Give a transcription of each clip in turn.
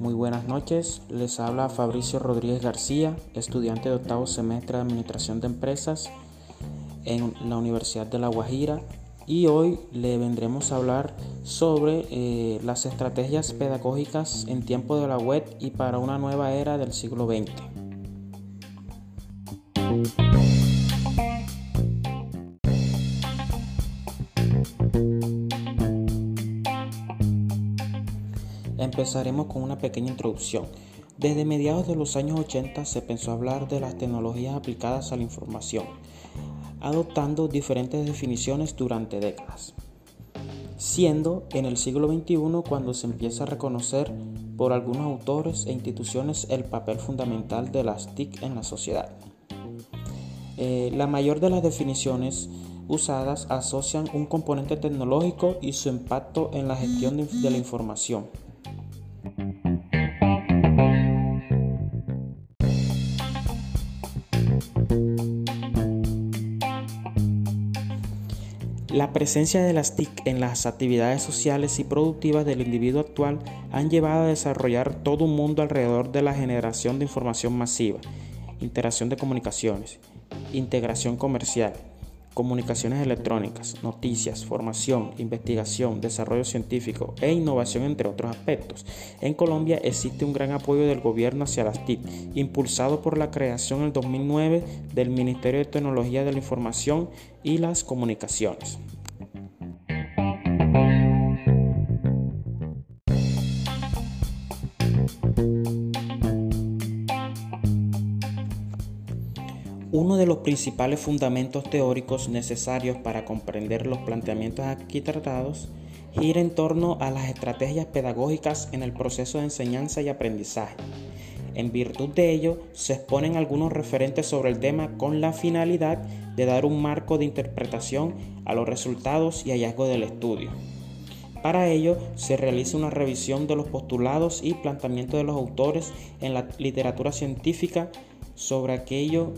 Muy buenas noches, les habla Fabricio Rodríguez García, estudiante de octavo semestre de Administración de Empresas en la Universidad de La Guajira y hoy le vendremos a hablar sobre eh, las estrategias pedagógicas en tiempo de la web y para una nueva era del siglo XX. Empezaremos con una pequeña introducción. Desde mediados de los años 80 se pensó hablar de las tecnologías aplicadas a la información adoptando diferentes definiciones durante décadas, siendo en el siglo XXI cuando se empieza a reconocer por algunos autores e instituciones el papel fundamental de las TIC en la sociedad. Eh, la mayor de las definiciones usadas asocian un componente tecnológico y su impacto en la gestión de la información La presencia de las TIC en las actividades sociales y productivas del individuo actual han llevado a desarrollar todo un mundo alrededor de la generación de información masiva, interacción de comunicaciones, integración comercial, comunicaciones electrónicas, noticias, formación, investigación, desarrollo científico e innovación, entre otros aspectos. En Colombia existe un gran apoyo del gobierno hacia las TIC, impulsado por la creación en el 2009 del Ministerio de Tecnología de la Información y las Comunicaciones. Principales fundamentos teóricos necesarios para comprender los planteamientos aquí tratados gira en torno a las estrategias pedagógicas en el proceso de enseñanza y aprendizaje. En virtud de ello, se exponen algunos referentes sobre el tema con la finalidad de dar un marco de interpretación a los resultados y hallazgos del estudio. Para ello, se realiza una revisión de los postulados y planteamientos de los autores en la literatura científica sobre aquello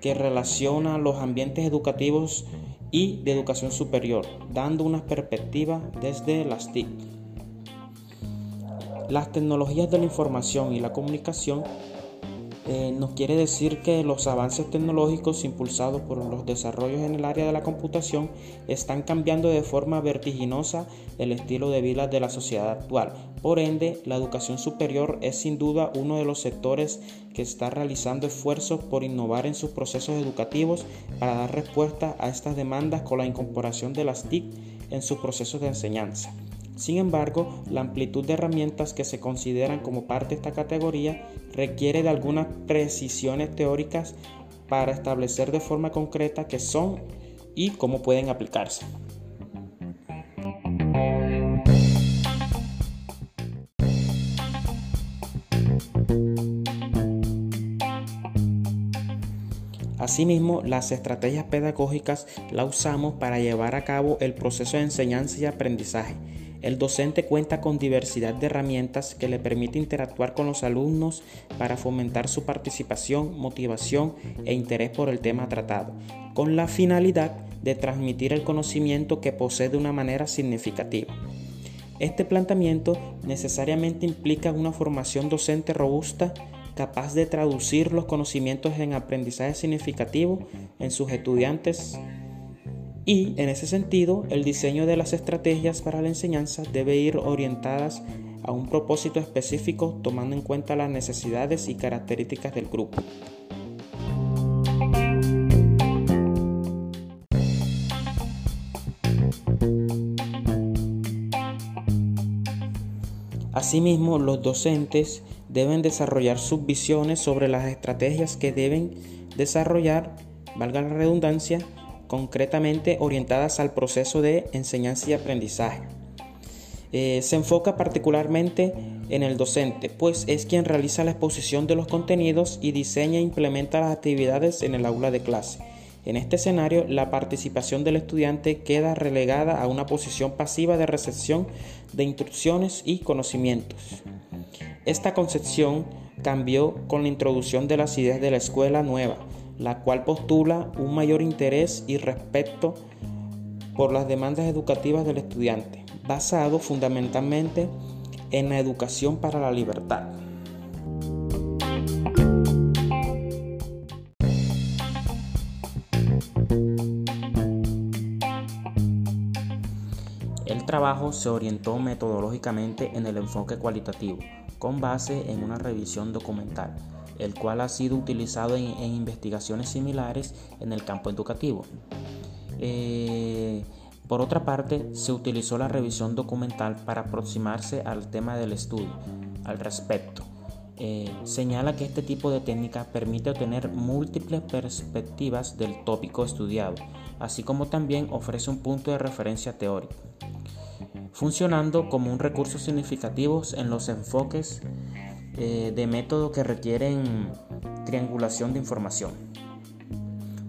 que relaciona los ambientes educativos y de educación superior, dando una perspectiva desde las TIC. Las tecnologías de la información y la comunicación eh, nos quiere decir que los avances tecnológicos impulsados por los desarrollos en el área de la computación están cambiando de forma vertiginosa el estilo de vida de la sociedad actual. Por ende, la educación superior es sin duda uno de los sectores que está realizando esfuerzos por innovar en sus procesos educativos para dar respuesta a estas demandas con la incorporación de las TIC en sus procesos de enseñanza. Sin embargo, la amplitud de herramientas que se consideran como parte de esta categoría requiere de algunas precisiones teóricas para establecer de forma concreta qué son y cómo pueden aplicarse. Asimismo, las estrategias pedagógicas las usamos para llevar a cabo el proceso de enseñanza y aprendizaje el docente cuenta con diversidad de herramientas que le permite interactuar con los alumnos para fomentar su participación, motivación e interés por el tema tratado, con la finalidad de transmitir el conocimiento que posee de una manera significativa. Este planteamiento necesariamente implica una formación docente robusta capaz de traducir los conocimientos en aprendizaje significativo en sus estudiantes y en ese sentido, el diseño de las estrategias para la enseñanza debe ir orientadas a un propósito específico tomando en cuenta las necesidades y características del grupo. Asimismo, los docentes deben desarrollar sus visiones sobre las estrategias que deben desarrollar, valga la redundancia, concretamente orientadas al proceso de enseñanza y aprendizaje. Eh, se enfoca particularmente en el docente, pues es quien realiza la exposición de los contenidos y diseña e implementa las actividades en el aula de clase. En este escenario, la participación del estudiante queda relegada a una posición pasiva de recepción de instrucciones y conocimientos. Esta concepción cambió con la introducción de las ideas de la escuela nueva, la cual postula un mayor interés y respeto por las demandas educativas del estudiante, basado fundamentalmente en la educación para la libertad. El trabajo se orientó metodológicamente en el enfoque cualitativo, con base en una revisión documental, el cual ha sido utilizado en, investigaciones similares en el campo educativo. Eh, por otra parte, se utilizó la revisión documental para aproximarse al tema del estudio. Al respecto, eh, señala que este tipo de técnica permite obtener múltiples perspectivas del tópico estudiado, así como también ofrece un punto de referencia teórico, funcionando como un recurso significativo en los enfoques eh, de método que requieren triangulación de información.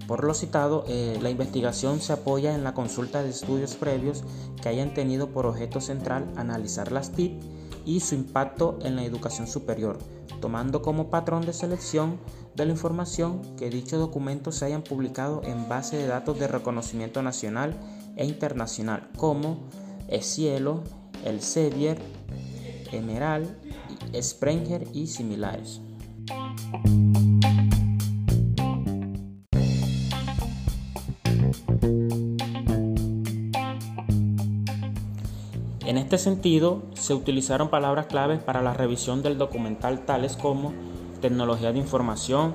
Por lo citado, eh, la investigación se apoya en la consulta de estudios previos que hayan tenido por objeto central analizar las TIC y su impacto en la educación superior, tomando como patrón de selección de la información que dichos documentos se hayan publicado en base de datos de reconocimiento nacional e internacional, como ESCIELO, Elsevier, Emerald, Sprenger y similares. En este sentido, se utilizaron palabras claves para la revisión del documental tales como tecnología de información,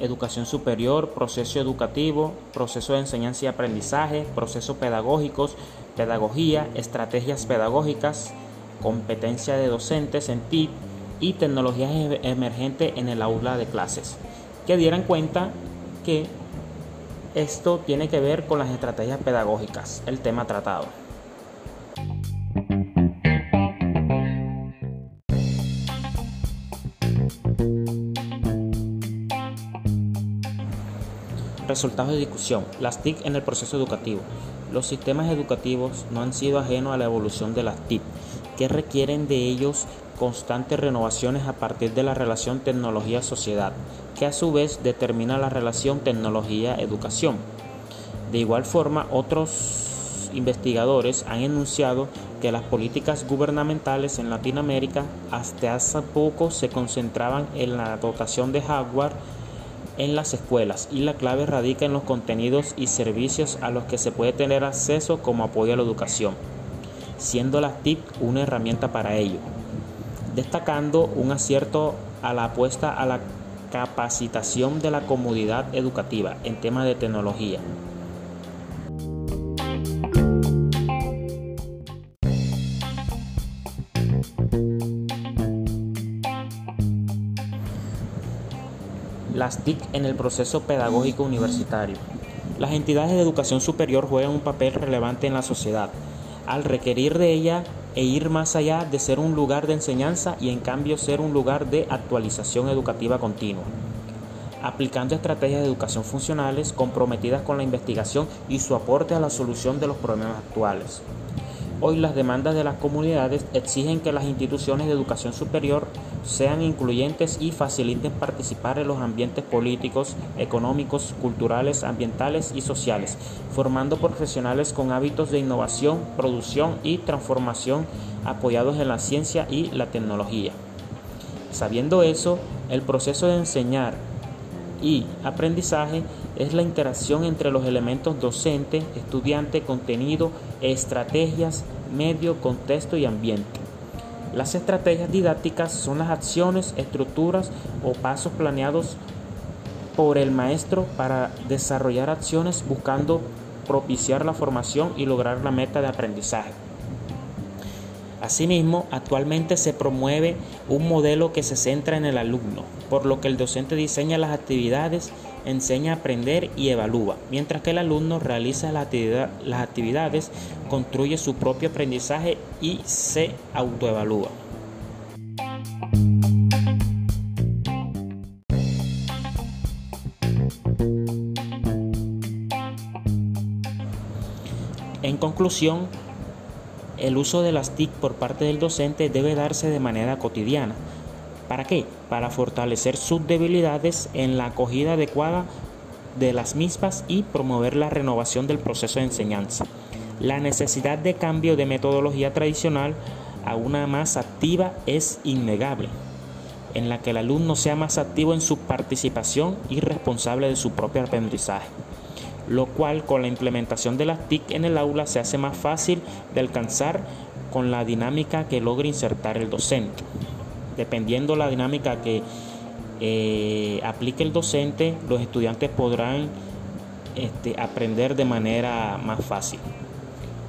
educación superior, proceso educativo, proceso de enseñanza y aprendizaje, procesos pedagógicos, pedagogía, estrategias pedagógicas, competencia de docentes en TIP y tecnologías e-, emergentes en el aula de clases, que dieran cuenta que esto tiene que ver con las estrategias pedagógicas, el tema tratado. Resultados de discusión. Las TIC en el proceso educativo. Los sistemas educativos no han sido ajenos a la evolución de las TIC, que requieren de ellos constantes renovaciones a partir de la relación tecnología-sociedad, que a su vez determina la relación tecnología-educación. De igual forma, otros investigadores han enunciado que las políticas gubernamentales en Latinoamérica hasta hace poco se concentraban en la dotación de hardware en las escuelas y la clave radica en los contenidos y servicios a los que se puede tener acceso como apoyo a la educación siendo las TIC una herramienta para ello, destacando un acierto a la apuesta a la capacitación de la comunidad educativa en temas de tecnología. Las TIC en el proceso pedagógico universitario. Las entidades de educación superior juegan un papel relevante en la sociedad, al requerir de ella e ir más allá de ser un lugar de enseñanza y en cambio ser un lugar de actualización educativa continua, aplicando estrategias de educación funcionales comprometidas con la investigación y su aporte a la solución de los problemas actuales. Hoy las demandas de las comunidades exigen que las instituciones de educación superior sean incluyentes y faciliten participar en los ambientes políticos, económicos, culturales, ambientales y sociales, formando profesionales con hábitos de innovación, producción y transformación apoyados en la ciencia y la tecnología. Sabiendo eso, el proceso de enseñar y aprendizaje es la interacción entre los elementos docente, estudiante, contenido, estrategias, medio, contexto y ambiente. Las estrategias didácticas son las acciones, estructuras o pasos planeados por el maestro para desarrollar acciones buscando propiciar la formación y lograr la meta de aprendizaje. Asimismo, actualmente se promueve un modelo que se centra en el alumno, por lo que el docente diseña las actividades, enseña a aprender y evalúa, mientras que el alumno realiza las actividades, construye su propio aprendizaje y se autoevalúa. En conclusión, el uso de las TIC por parte del docente debe darse de manera cotidiana. ¿Para qué? Para fortalecer sus debilidades en la acogida adecuada de las mismas y promover la renovación del proceso de enseñanza. La necesidad de cambio de metodología tradicional a una más activa es innegable, en la que el alumno sea más activo en su participación y responsable de su propio aprendizaje, lo cual con la implementación de las TIC en el aula se hace más fácil de alcanzar con la dinámica que logre insertar el docente. Dependiendo la dinámica que eh, aplique el docente, los estudiantes podrán este, aprender de manera más fácil.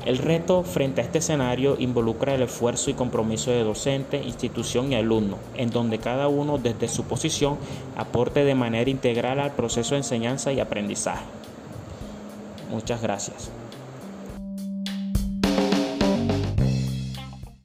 El reto frente a este escenario involucra el esfuerzo y compromiso de docente, institución y alumno, en donde cada uno desde su posición aporte de manera integral al proceso de enseñanza y aprendizaje. Muchas gracias.